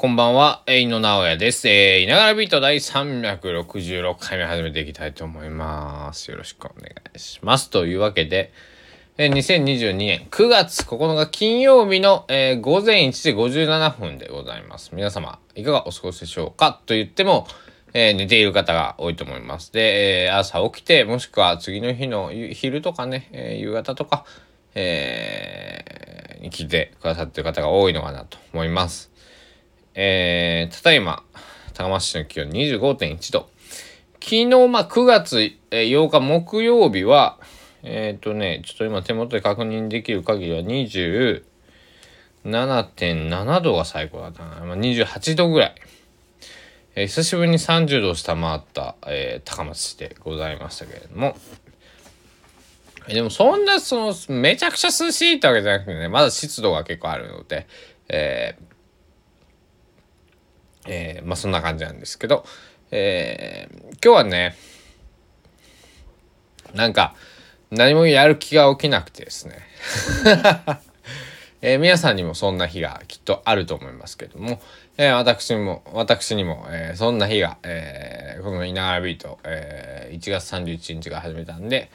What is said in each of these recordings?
こんばんは、えー、井野直哉です。えー、いながらビート第366回目始めていきたいと思います。よろしくお願いします。というわけで、えー、2022年9月9日金曜日の、えー、午前1時57分でございます。皆様、いかがお過ごしでしょうかと言っても、えー、寝ている方が多いと思います。で、えー、朝起きて、もしくは次の日の昼とかね、えー、夕方とか、えー、に来てくださっている方が多いのかなと思います。えー、ただいま、高松市の気温25.1度。昨日、まあ、9月8日木曜日は、えっ、ー、とね、ちょっと今手元で確認できる限りは27.7度が最高だったな。まあ、28度ぐらい。えー、久しぶりに30度を下回った、えー、高松市でございましたけれども。でもそんな、その、めちゃくちゃ涼しいってわけじゃなくてね、まだ湿度が結構あるので、えー、えー、まあそんな感じなんですけど、えー、今日はね、なんか何もやる気が起きなくてですね、えー、皆さんにもそんな日がきっとあると思いますけども、えー、私も、私にも、えー、そんな日が、えー、この稲川ビート、えー、1月31日が始めたんで、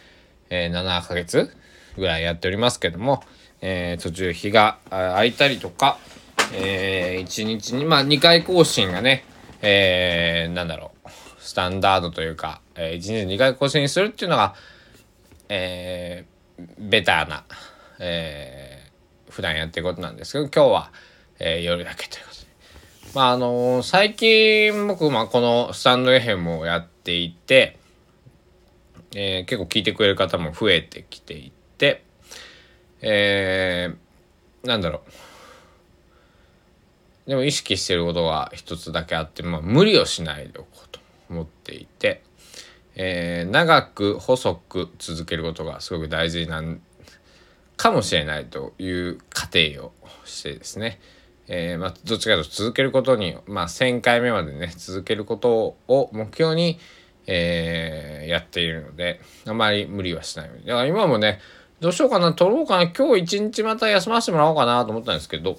えー、7ヶ月ぐらいやっておりますけども、えー、途中日が空いたりとか、え、1日に、まあ2回更新がね、えー、なんだろう、スタンダードというか、えー、1日2回更新するっていうのが、えー、ベターな、えー、普段やってることなんですけど、今日は、えー、夜だけということで。まああのー、最近僕、まあこのスタンド FM をやっていて、えー、結構聞いてくれる方も増えてきていて、えー、なんだろう。でも意識してることが一つだけあって、まあ、無理をしないでおこうと思っていて、えー、長く細く続けることがすごく大事なんかもしれないという過程をしてですね、えー、まあ、どっちかというと続けることに、まあ、1,000回目までね続けることを目標に、えー、やっているのであまり無理はしないだから今もねどうしようかな撮ろうかな今日一日また休ませてもらおうかなと思ったんですけど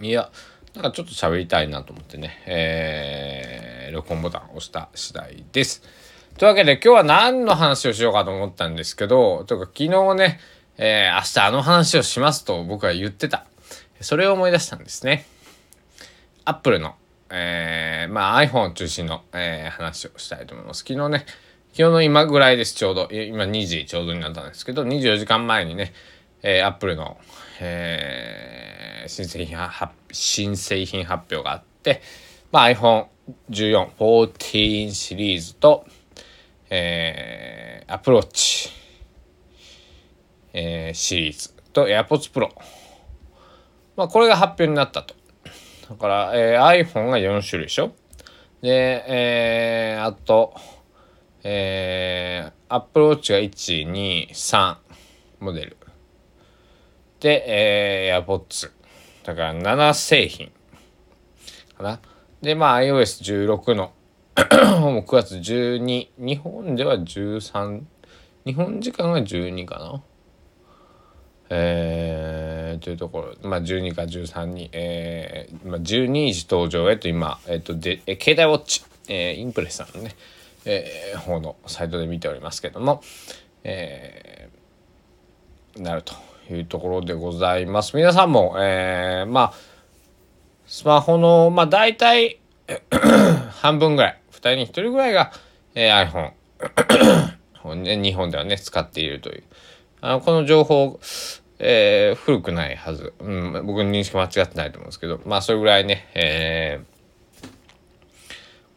いや、なんかちょっと喋りたいなと思ってね、えー、録音ボタンを押した次第です。というわけで今日は何の話をしようかと思ったんですけど、というか昨日ね、えー、明日あの話をしますと僕は言ってた。それを思い出したんですね。アップルの、えー、まあ iPhone 中心の、えー、話をしたいと思います。昨日ね、昨日の今ぐらいです、ちょうど。今2時ちょうどになったんですけど、24時間前にね、えー、アップルの、えー、新製品新製品発表があって、まあ、iPhone14、14シリーズと、えー、Apple Watch、えー、シリーズと AirPods Pro。まあ、これが発表になったと。だから、えー、iPhone が4種類でしょで、えー、あと、えー、Apple Watch が1、2、3モデル。で、えー、AirPods。だから7製品かな。で、まあ iOS16 の もう9月12、日本では13、日本時間は12かな。えー、というところ、まあ12か13に、えー、まあ12時登場へと今、えっ、ー、と、で、え携帯ウォッチ、えー、インプレスさんのね、えー、方のサイトで見ておりますけども、えー、なると。いうところでございます。皆さんも、えー、まあ、スマホの、まあ、大体 半分ぐらい、2人に1人ぐらいが、えー、iPhone、日本ではね、使っているという。あのこの情報、えー、古くないはず。うん、僕の認識間違ってないと思うんですけど、まあ、それぐらいね、えー、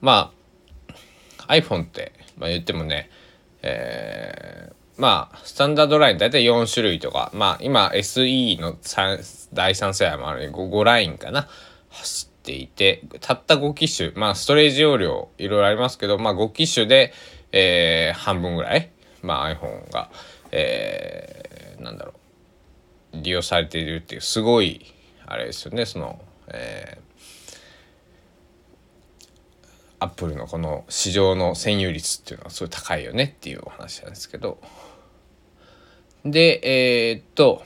まあ、iPhone って、まあ、言ってもね、えー、まあ、スタンダードライン大体4種類とか、まあ今 SE の第3世代もある 5, 5ラインかな、走っていて、たった5機種、まあストレージ容量いろいろありますけど、まあ5機種で、えー、半分ぐらい、まあ iPhone が、えー、なんだろう、利用されているっていう、すごい、あれですよね、その、えー、アップルのこの市場の占有率っていうのはすごい高いよねっていうお話なんですけど。で、えー、っと、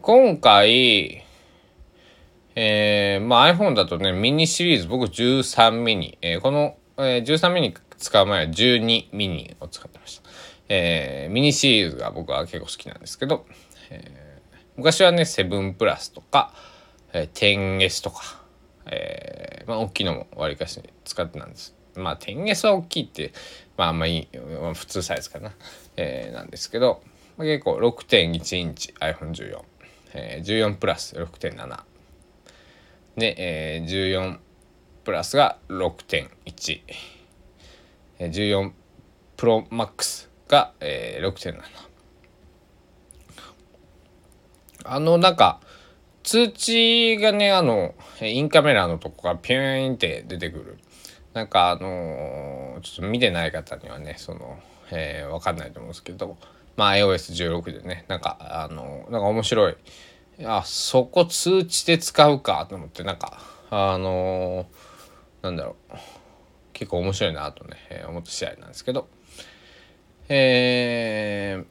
今回、えー、まあ iPhone だとね、ミニシリーズ、僕13ミニ、えー、この、えー、13ミニ使う前は12ミニを使ってました。えー、ミニシリーズが僕は結構好きなんですけど、えー、昔はね、7プラスとか、えー、10S とか、えー、まあ大きいのもわりかし使ってたんです。まあ 10S は大きいって、まああんまり、まあ、普通サイズかな、えー、なんですけど、まあ、結構6.1インチ iPhone14、えー、14プラス6.7で、えー、14プラスが6.1、えー、14プロマックスが、えー、6.7あのなんか通知がねあのインカメラのとこがピューンって出てくる。なんかあのー、ちょっと見てない方にはねその、えー、分かんないと思うんですけど。まあ iOS16 でねなんかあの、なんか面白い。あそこ通知で使うかと思ってなんかあのー、なんだろう。結構面白いなとね、えー、思った試合なんですけど。えー、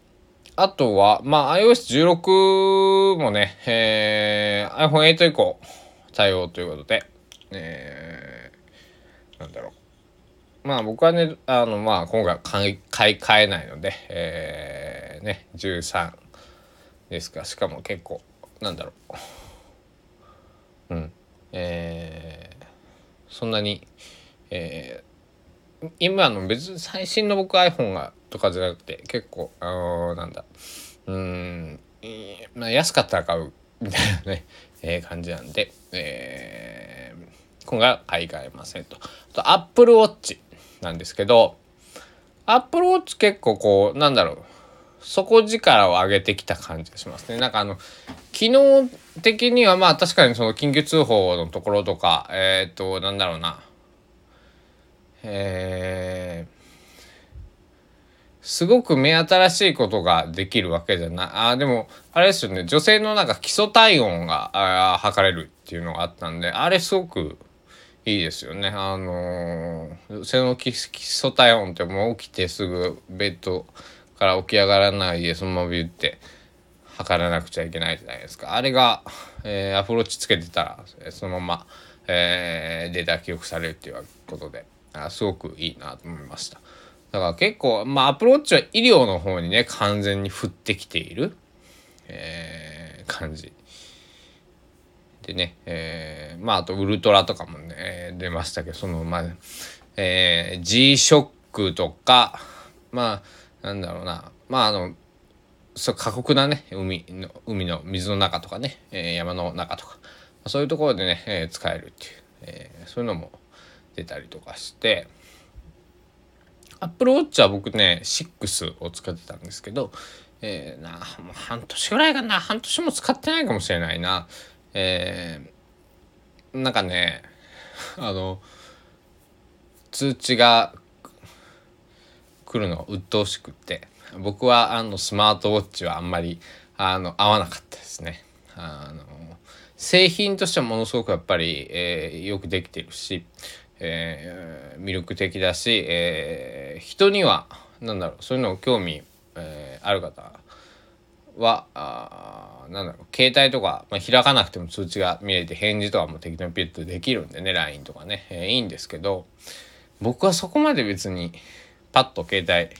あとは、まあ、iOS16 もね、えー、iPhone8 以降対応ということで、えー、なんだろう。まあ僕はね、あの、まあ今回買い買い替えないので、えー、ね、13ですか、しかも結構、なんだろう。うん。えー、そんなに、えー、今の別に最新の僕 iPhone がとかじゃなくて結構あのー、なんだうんまあ安かったら買うみたいなね、えー、感じなんで、えー、今回は買い替えませんと。あと Apple Watch なんですけど Apple Watch 結構こうなんだろう底力を上げてきた感じがしますね。なんかあの機能的にはまあ確かにその緊急通報のところとかえっ、ー、となんだろうなえーすごく目新しいことができるわけじゃない。あ、でも、あれですよね。女性のなんか基礎体温が測れるっていうのがあったんで、あれすごくいいですよね。あのー、女性の基礎体温ってもう起きてすぐベッドから起き上がらないでそのまま言って測らなくちゃいけないじゃないですか。あれが、えー、アプローチつけてたら、そのまま、えー、データ記録されるっていうことで、あすごくいいなと思いました。だから結構、まあ、アプローチは医療の方にね、完全に振ってきている、えー、感じ。でね、えー、まあ、あと、ウルトラとかもね、出ましたけど、その、まあ、えー、G-SHOCK とか、まあ、なんだろうな、まあ、あの、そ過酷なね海の海の水の中とかね、えー、山の中とかそういうところでね、えー、使えるっていう、えー、そういうのも出たりとかしてアップルウォッチは僕ね6を使ってたんですけど、えー、なもう半年ぐらいかな半年も使ってないかもしれないな。えー、なんかね あの通知が来るの鬱陶しくって僕はあのスマートウォッチはあんまりあの合わなかったですね。あの製品としてはものすごくやっぱり、えー、よくできてるし、えー、魅力的だし、えー、人には何だろうそういうのを興味、えー、ある方はあなんだろう携帯とか、まあ、開かなくても通知が見えて返事とかも適当にピュッとできるんでね LINE とかね、えー、いいんですけど僕はそこまで別にパッと携帯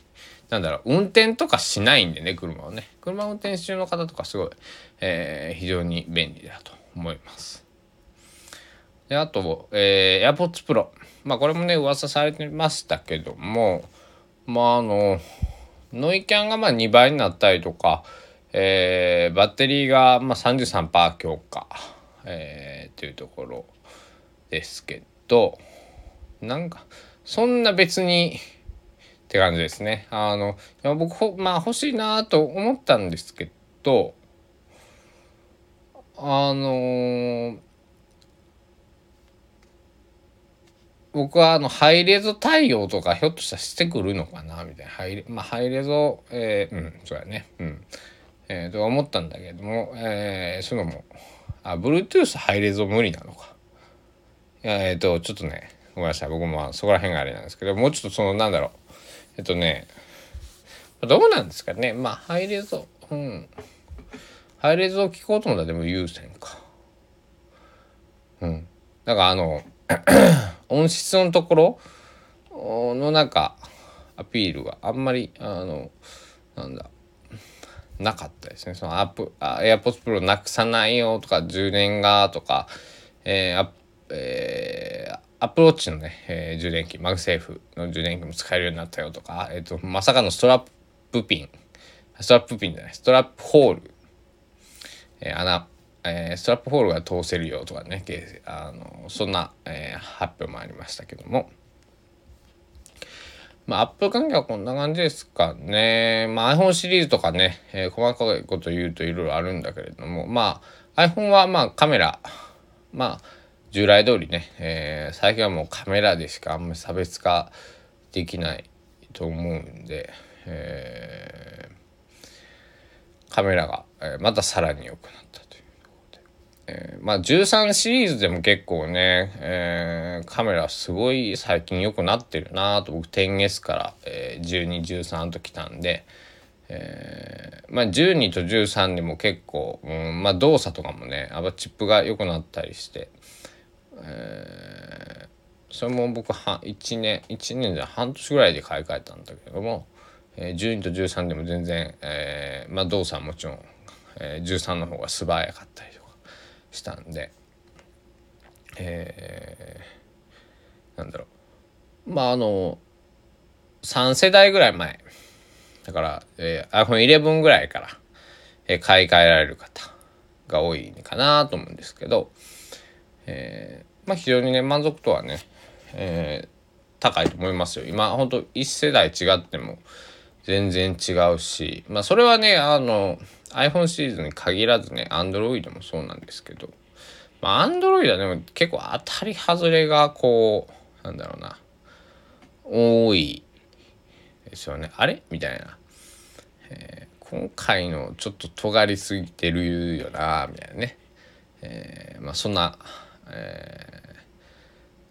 なんだろう運転とかしないんでね車をね車運転中の方とかすごい、えー、非常に便利だと思います。であと、えー、AirPods Pro。まあこれもね噂されてましたけどもまああのノイキャンがまあ2倍になったりとか、えー、バッテリーがまあ33%強化、えー、っていうところですけどなんかそんな別にって感じですね。あの僕まあ欲しいなと思ったんですけどあのー僕はあのハイレゾ対応とかひょっとしたらしてくるのかなみたいな。ハイレ,、まあ、ハイレゾえー、うんそうやね。うん。えー、と思ったんだけども、えー、そのもあ Bluetooth ハイレゾ無理なのか。えっ、ー、とちょっとねごめんなさい。僕もそこら辺があれなんですけどもうちょっとそのなんだろう。えっとねどうなんですかね。まあハイレゾうん。ハイレゾを聞こうと思ったらでも優先か。うん。だからあの 音質のところのなんかアピールがあんまりあのなんだ。なかったですね。そのアップあ AirPods Pro なくさないよとか充電がとかえー、あえー、 Apple Watch のね、えー、充電器 MagSafe の充電器も使えるようになったよとか、えーと、まさかのストラップピン。ストラップピンじゃない。ストラップホール、えー、穴、えー、ストラップホールが通せるよとかねあのそんな、えー、発表もありましたけども。まあ、アップ関係はこんな感じですかね。まあ、iPhone シリーズとかね、えー、細かいこと言うといろいろあるんだけれども、まあ、iPhone はまあカメラ、まあ、従来通りね、えー、最近はもうカメラでしかあんまり差別化できないと思うんで、えー、カメラが、えー、またさらに良くなったと、えー、まあ13シリーズでも結構ね、えー、カメラすごい最近良くなってるなと僕 10S から、えー、1213ときたんで、えー、まあ12と13でも結構、うん、まあ動作とかもねやっぱチップが良くなったりして。えー、それも僕は1年1年じゃ半年ぐらいで買い替えたんだけども、えー、12と13でも全然、えー、まあ動作はもちろん、えー、13の方が素早かったりしたんで、えー、なんだろう。まああの3世代ぐらい前。だから、えー、iPhone11 ぐらいから、えー、買い替えられる方が多いかなと思うんですけど、えー、まあ非常にね満足度はね、えー、高いと思いますよ。今ほんと1世代違っても全然違うしまあそれはねあの iPhone シリーズに限らずね Android もそうなんですけど。まあ Android はでも結構当たり外れがこうなんだろうな。多いですよね。あれ？みたいな、えー、今回のちょっと尖りすぎてるよなみたいなね、えー、まあそんなえ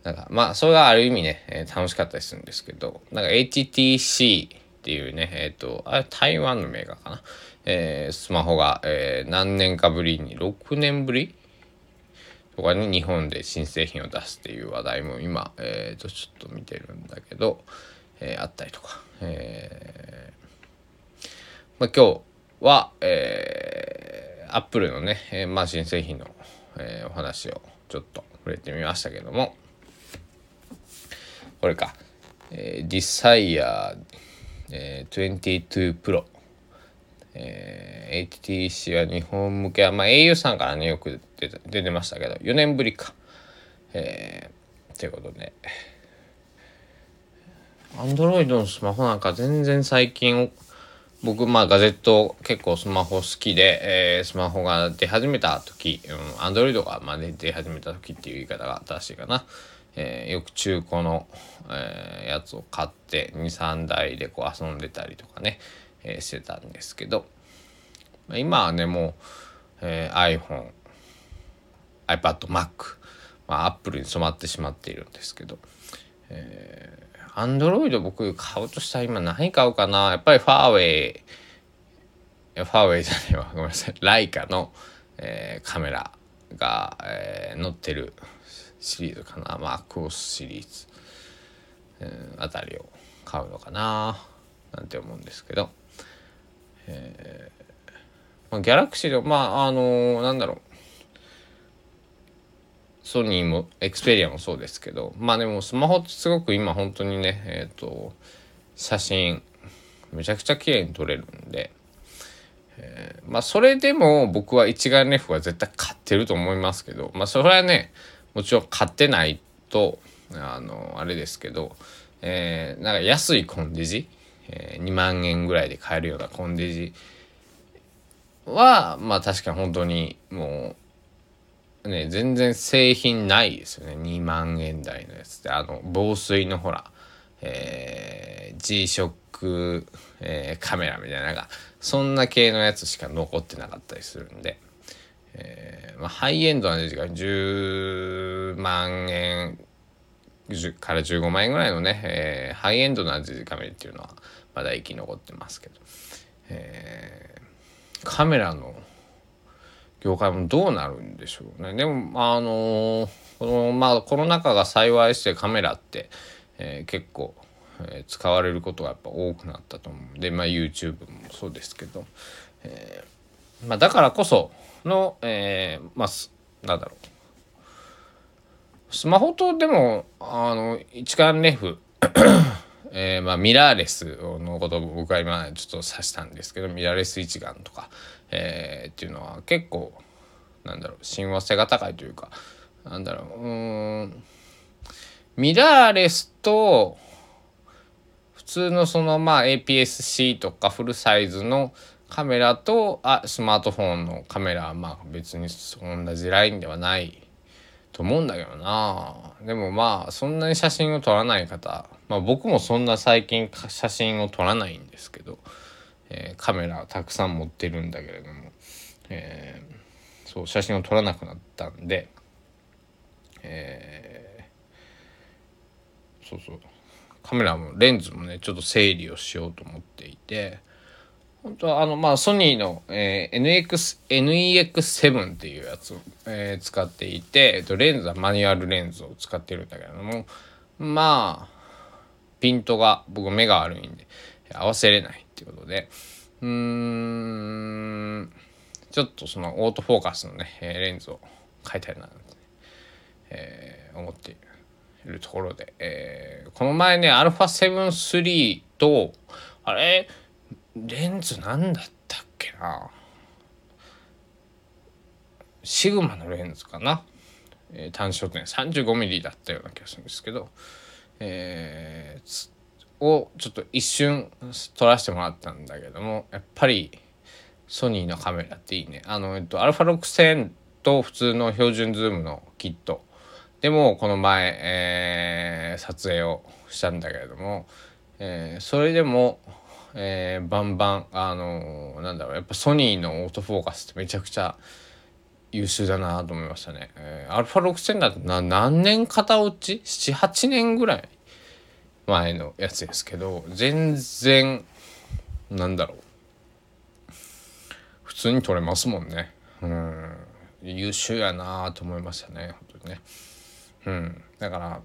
ー、なんかまあそれがある意味ね、えー、楽しかったりするんですけど。なんか HTC っていうねえっ、ー、とあれ台湾のメーカーかな、えー、スマホが、えー、何年かぶりに6年ぶり？とかに日本で新製品を出すっていう話題も今、えー、とちょっと見てるんだけど、えー、あったりとか、えーまあ、今日は、えー、アップルのね、えーまあ、新製品の、えー、お話をちょっと触れてみましたけどもこれか、えー、ディサイヤー、えー、22 Pro、えー、HTC は日本向けは、まあ、au さんからねよく出て出てましたけど4年ぶりか。えー、ということで。アンドロイドのスマホなんか全然最近僕まあガジェット結構スマホ好きで、えー、スマホが出始めた時アンドロイドがまあ、出始めた時っていう言い方が正しいかな、えー、よく中古の、えー、やつを買って23台でこう遊んでたりとかね、えー、してたんですけど今はねもう、えー、iPhone iPad Mac まあ Apple に染まってしまっているんですけど、えーアンドロイド僕買うとしたら今何買うかな。やっぱりファーウェイファーウェイじゃないわ。ごめんなさい。ライカの、えー、カメラが、えー、載ってるシリーズかな。まあクオスシリーズ、えー、あたりを買うのかな。なんて思うんですけど、えーまあ、ギャラクシーでまああのー、なんだろう。ソニーもエクスペリアもそうですけどまあでもスマホってすごく今本当にねえっ、ー、と写真めちゃくちゃ綺麗に撮れるんで、えー、まあそれでも僕は一眼レフは絶対買ってると思いますけどまあそれはねもちろん買ってないとあのあれですけど、えー、なんか安いコンデジ、えー、2万円ぐらいで買えるようなコンデジはまあ確かに本当にもうね、全然製品ないですよね。2万円台のやつで。あの、防水のほら、えー、G-SHOCK、えー、カメラみたいな、なんか、そんな系のやつしか残ってなかったりするんで、えー、まあ、ハイエンドな時が10万円から15万円ぐらいのね、えー、ハイエンドなデジカメラっていうのはまだ生き残ってますけど、えー、カメラの業界もどうなるんでしょうね。でもあのこのまあコロナ禍が幸いしてカメラって、えー、結構、えー、使われることがやっぱ多くなったと思う。んでまあ YouTube もそうですけど、えーまあ、だからこその、えー、まあなんだろう。スマホとでもあの一眼レフ えー、まあ、ミラーレスのことを僕は今ちょっと指したんですけどミラーレス一眼とか、えー、っていうのは結構なんだろう親和性が高いというかなんだろううんミラーレスと普通のそのまあ APS-C とかフルサイズのカメラとあスマートフォンのカメラはまあ別に同じラインではないと思うんだけどなでもまあそんなに写真を撮らない方まあ僕もそんな最近写真を撮らないんですけど、えー、カメラたくさん持ってるんだけれども、えー、そう写真を撮らなくなったんで、えー、そうそうカメラもレンズもねちょっと整理をしようと思っていて。本当はあのまあソニーの、えー、NX NEX7 っていうやつを、えー、使っていて、えっと、レンズはマニュアルレンズを使ってるんだけれどもまあピントが僕目が悪いんで合わせれないっていうことでうーんちょっとそのオートフォーカスのねレンズを変えたいなって、えー、思っているところで、えー、この前ね α7-3 とあれ？レンズなんだったっけな？シグマのレンズかな、えー、単焦点。35mm だったような気がするんですけど、えー、をちょっと一瞬撮らせてもらったんだけどもやっぱりソニーのカメラっていいね。あの、えっと、α6000 と普通の標準ズームのキット。でもこの前、えー、撮影をしたんだけれども、えー、それでもえー、バンバンあのー、なんだろうやっぱソニーのオートフォーカスってめちゃくちゃ優秀だなと思いましたね。えー、α6000 だとな何年型落ち ?78 年ぐらい前のやつですけど全然なんだろう普通に撮れますもんね。うん優秀やなと思いましたね本当にね。うん、だから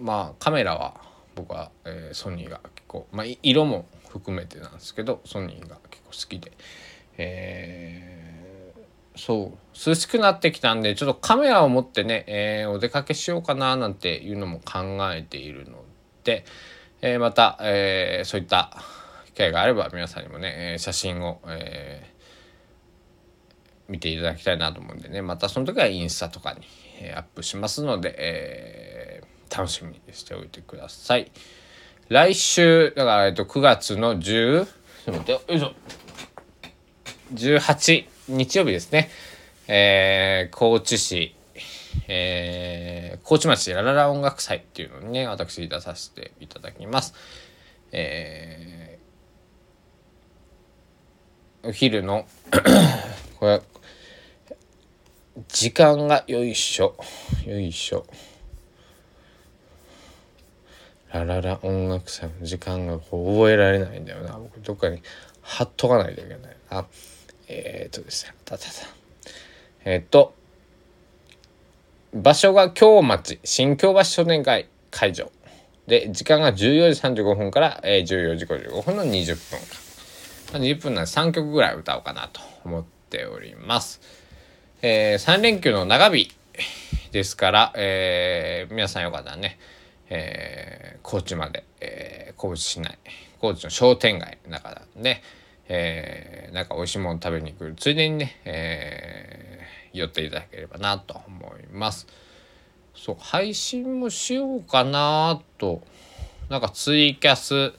まあカメラは僕は、えー、ソニーが結構、まあ、色も含めてなんですけどソニーが結構好きで、えー、そう涼しくなってきたんでちょっとカメラを持ってね、えー、お出かけしようかななんていうのも考えているので、えー、また、えー、そういった機会があれば皆さんにもね写真を、え、見ていただきたいなと思うんでねまたその時はインスタとかに、えアップしますので、え、楽しみにしておいてください。来週、だから、えっと、9月の10、ちょっと待って、よいしょ。18日曜日ですね。えー、高知市、えー、高知町ラララ音楽祭っていうのにね、私出させていただきます。えー、お昼のこれ、時間がよいしょ、よいしょ。ラララ音楽祭の時間がこう覚えられないんだよな。僕どっかに貼っとかないといけないあえー、っとですね。たたた。えー、っと場所が京町。新京橋書店会会場。で時間が14時35分から、えー、14時55分の20分間。20分なんで3曲ぐらい歌おうかなと思っております、えー、3連休の長日ですから、えー、皆さんよかったらねえー、高知まで、えー、高知市内高知の商店街の中なんで、えー、なんか美味しいもの食べに来るついでにね、えー、寄っていただければなと思います。そう配信もしようかなとなんかツイキャス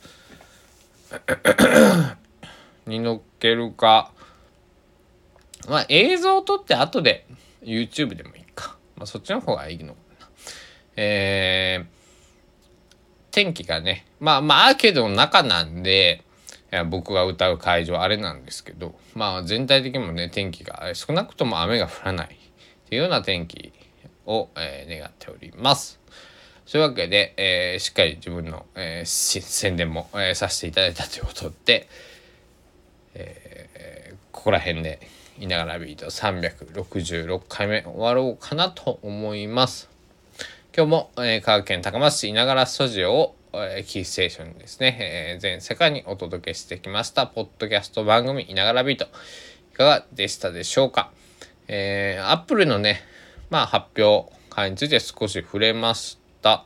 に乗っけるか。まあ映像を撮って後で YouTube でもいいか、まあ、そっちの方がいいのかな。えー天気がねまあまあアーケードの中なんで僕が歌う会場あれなんですけどまあ全体的にもね天気が少なくとも雨が降らないっていうような天気を、えー、願っております。そういうわけで、えー、しっかり自分の、えー、宣伝も、えー、させていただいたということで、えー、ここら辺でいながらビート366回目終わろうかなと思います。今日も、えー、香川県高松市いながらスタジオを、えー、キーステーションにですね、えー、全世界にお届けしてきました、ポッドキャスト番組いながらビート。いかがでしたでしょうか？えー、アップルのね、まあ発表会について少し触れました。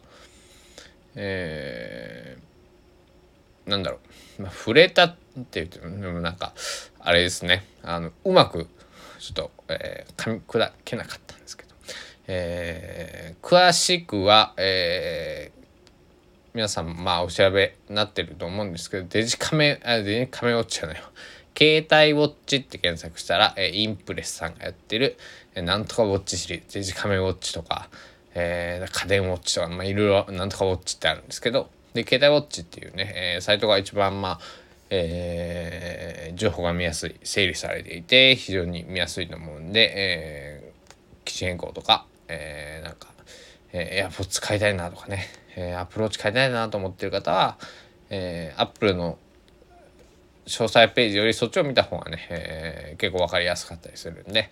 えー、なんだろう、まあ、触れたって言ってもなんかあれですねあのうまくちょっと、えー、噛み砕けなかったんですけど、えー、詳しくは、えー、皆さんまあお調べになってると思うんですけどデジカメあデジカメウォッチじゃないわ。携帯ウォッチって検索したら、えー、インプレスさんがやってる、えー、なんとかウォッチシリーズデジカメウォッチとか、えー、家電ウォッチとか、まあ、いろいろなんとかウォッチってあるんですけどで携帯ウォッチっていうね、えー、サイトが一番まあえー、情報が見やすい整理されていて非常に見やすいと思うんで、えー、機種変更とか、えー、なんか、えー、AirPods 買いたいなとかね、えー、Apple Watch 買いたいなと思ってる方は、えー、Apple の詳細ページよりそっちを見た方がね、えー、結構分かりやすかったりするんで、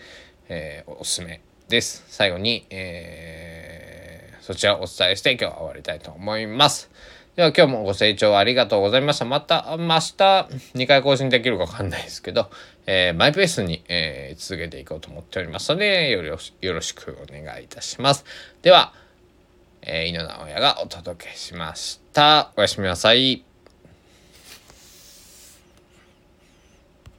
えー、おすすめです。最後に、えー、そちらをお伝えして今日は終わりたいと思います。では今日もご清聴ありがとうございました。また、明日2回更新できるかわかんないですけど、えー、マイペースに、えー、続けていこうと思っておりますので、よろよろしくお願いいたします。では、えー、井野直哉がお届けしました。おやすみなさい。